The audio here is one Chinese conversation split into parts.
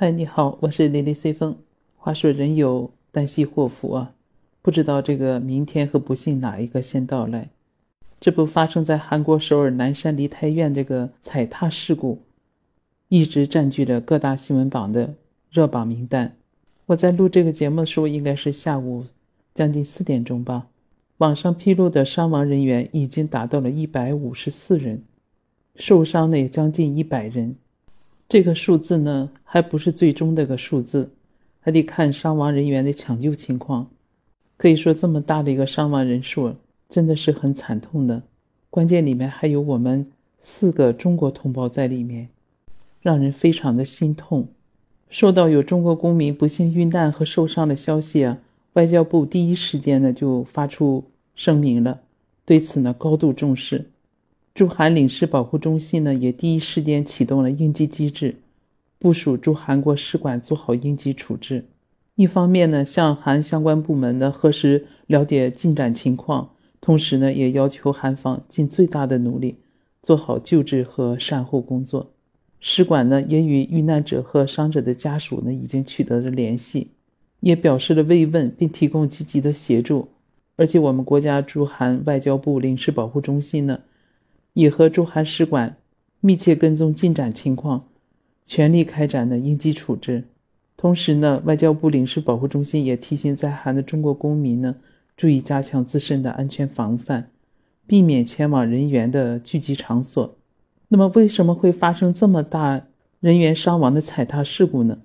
嗨，你好，我是零零随风。话说人有旦夕祸福啊，不知道这个明天和不幸哪一个先到来。这不发生在韩国首尔南山梨泰院这个踩踏事故，一直占据着各大新闻榜的热榜名单。我在录这个节目的时候，应该是下午将近四点钟吧。网上披露的伤亡人员已经达到了一百五十四人，受伤的也将近一百人。这个数字呢，还不是最终的个数字，还得看伤亡人员的抢救情况。可以说，这么大的一个伤亡人数，真的是很惨痛的。关键里面还有我们四个中国同胞在里面，让人非常的心痛。收到有中国公民不幸遇难和受伤的消息啊，外交部第一时间呢就发出声明了，对此呢高度重视。驻韩领事保护中心呢，也第一时间启动了应急机制，部署驻韩国使馆做好应急处置。一方面呢，向韩相关部门呢核实了解进展情况，同时呢，也要求韩方尽最大的努力做好救治和善后工作。使馆呢，也与遇难者和伤者的家属呢已经取得了联系，也表示了慰问，并提供积极的协助。而且，我们国家驻韩外交部领事保护中心呢。也和驻韩使馆密切跟踪进展情况，全力开展的应急处置。同时呢，外交部领事保护中心也提醒在韩的中国公民呢，注意加强自身的安全防范，避免前往人员的聚集场所。那么，为什么会发生这么大人员伤亡的踩踏事故呢？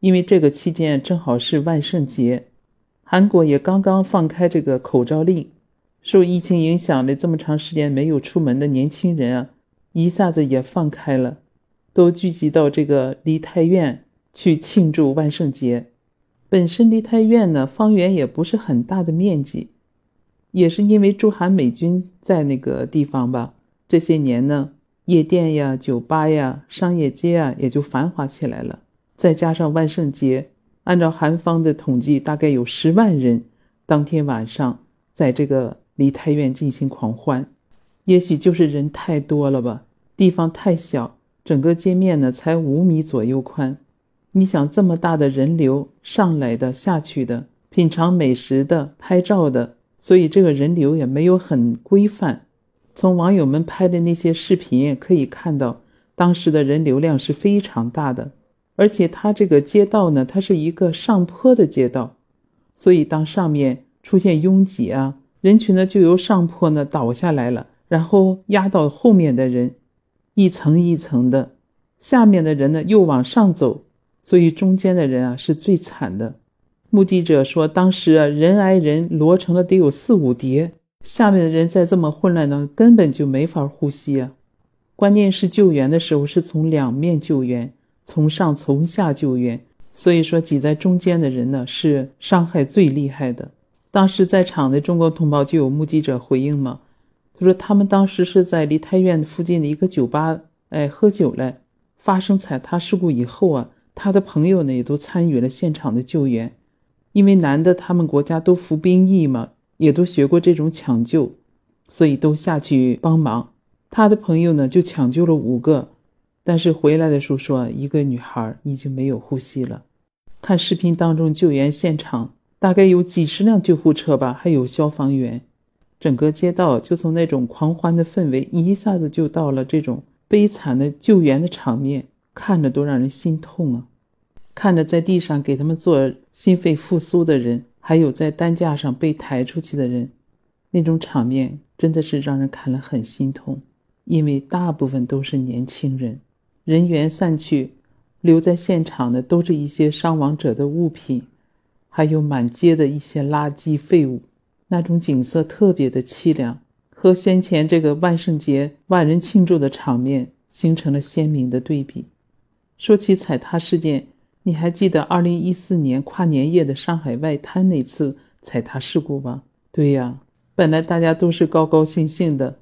因为这个期间正好是万圣节，韩国也刚刚放开这个口罩令。受疫情影响的这么长时间没有出门的年轻人啊，一下子也放开了，都聚集到这个梨泰院去庆祝万圣节。本身梨泰院呢，方圆也不是很大的面积，也是因为驻韩美军在那个地方吧，这些年呢，夜店呀、酒吧呀、商业街啊也就繁华起来了。再加上万圣节，按照韩方的统计，大概有十万人当天晚上在这个。离太远进行狂欢，也许就是人太多了吧，地方太小，整个街面呢才五米左右宽。你想这么大的人流上来的、下去的、品尝美食的、拍照的，所以这个人流也没有很规范。从网友们拍的那些视频也可以看到，当时的人流量是非常大的，而且它这个街道呢，它是一个上坡的街道，所以当上面出现拥挤啊。人群呢，就由上坡呢倒下来了，然后压到后面的人，一层一层的，下面的人呢又往上走，所以中间的人啊是最惨的。目击者说，当时啊人挨人摞成了得有四五叠，下面的人在这么混乱呢，根本就没法呼吸啊。关键是救援的时候是从两面救援，从上从下救援，所以说挤在中间的人呢是伤害最厉害的。当时在场的中国同胞就有目击者回应嘛，他说他们当时是在梨泰院附近的一个酒吧，哎，喝酒了。发生踩踏事故以后啊，他的朋友呢也都参与了现场的救援，因为男的他们国家都服兵役嘛，也都学过这种抢救，所以都下去帮忙。他的朋友呢就抢救了五个，但是回来的时候说一个女孩已经没有呼吸了。看视频当中救援现场。大概有几十辆救护车吧，还有消防员，整个街道就从那种狂欢的氛围一下子就到了这种悲惨的救援的场面，看着都让人心痛啊！看着在地上给他们做心肺复苏的人，还有在担架上被抬出去的人，那种场面真的是让人看了很心痛，因为大部分都是年轻人。人员散去，留在现场的都是一些伤亡者的物品。还有满街的一些垃圾废物，那种景色特别的凄凉，和先前这个万圣节万人庆祝的场面形成了鲜明的对比。说起踩踏事件，你还记得二零一四年跨年夜的上海外滩那次踩踏事故吗？对呀，本来大家都是高高兴兴的，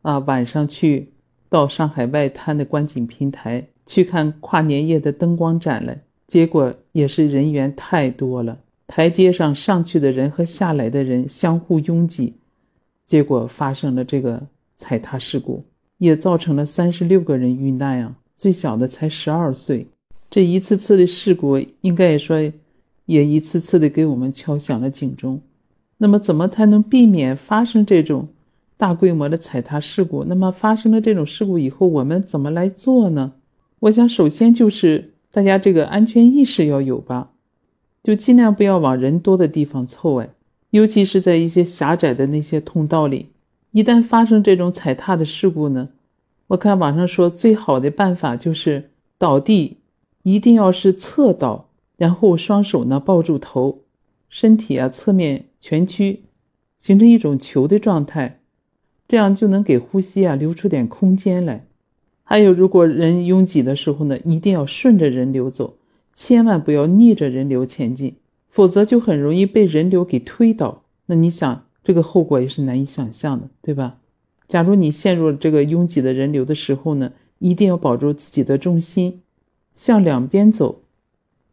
啊，晚上去到上海外滩的观景平台去看跨年夜的灯光展了，结果也是人员太多了。台阶上上去的人和下来的人相互拥挤，结果发生了这个踩踏事故，也造成了三十六个人遇难啊！最小的才十二岁。这一次次的事故，应该也说，也一次次的给我们敲响了警钟。那么，怎么才能避免发生这种大规模的踩踏事故？那么，发生了这种事故以后，我们怎么来做呢？我想，首先就是大家这个安全意识要有吧，就尽量不要往人多的地方凑哎，尤其是在一些狭窄的那些通道里。一旦发生这种踩踏的事故呢，我看网上说最好的办法就是倒地，一定要是侧倒，然后双手呢抱住头。身体啊，侧面蜷曲，形成一种球的状态，这样就能给呼吸啊留出点空间来。还有，如果人拥挤的时候呢，一定要顺着人流走，千万不要逆着人流前进，否则就很容易被人流给推倒。那你想，这个后果也是难以想象的，对吧？假如你陷入了这个拥挤的人流的时候呢，一定要保住自己的重心，向两边走。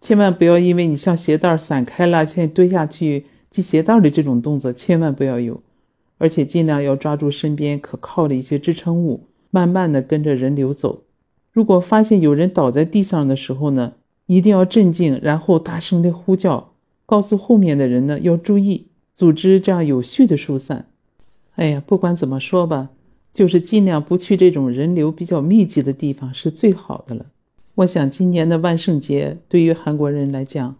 千万不要因为你像鞋带散开了，现在蹲下去系鞋带的这种动作，千万不要有，而且尽量要抓住身边可靠的一些支撑物，慢慢的跟着人流走。如果发现有人倒在地上的时候呢，一定要镇静，然后大声的呼叫，告诉后面的人呢要注意，组织这样有序的疏散。哎呀，不管怎么说吧，就是尽量不去这种人流比较密集的地方是最好的了。我想今年的万圣节对于韩国人来讲，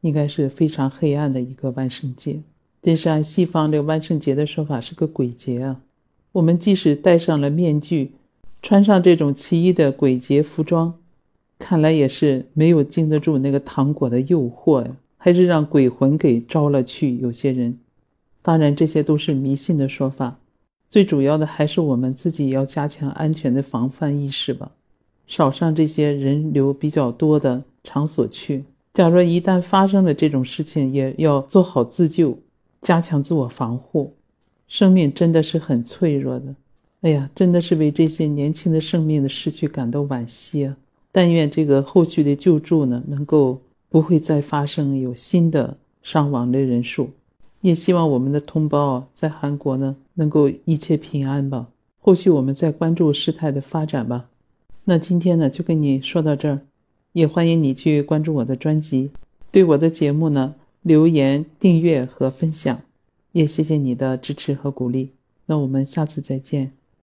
应该是非常黑暗的一个万圣节。这是按西方这个万圣节的说法，是个鬼节啊。我们即使戴上了面具，穿上这种奇异的鬼节服装，看来也是没有经得住那个糖果的诱惑呀，还是让鬼魂给招了去。有些人，当然这些都是迷信的说法，最主要的还是我们自己要加强安全的防范意识吧。少上这些人流比较多的场所去。假如一旦发生了这种事情，也要做好自救，加强自我防护。生命真的是很脆弱的。哎呀，真的是为这些年轻的生命的失去感到惋惜啊！但愿这个后续的救助呢，能够不会再发生有新的伤亡的人数。也希望我们的同胞在韩国呢，能够一切平安吧。后续我们再关注事态的发展吧。那今天呢，就跟你说到这儿，也欢迎你去关注我的专辑，对我的节目呢留言、订阅和分享，也谢谢你的支持和鼓励。那我们下次再见。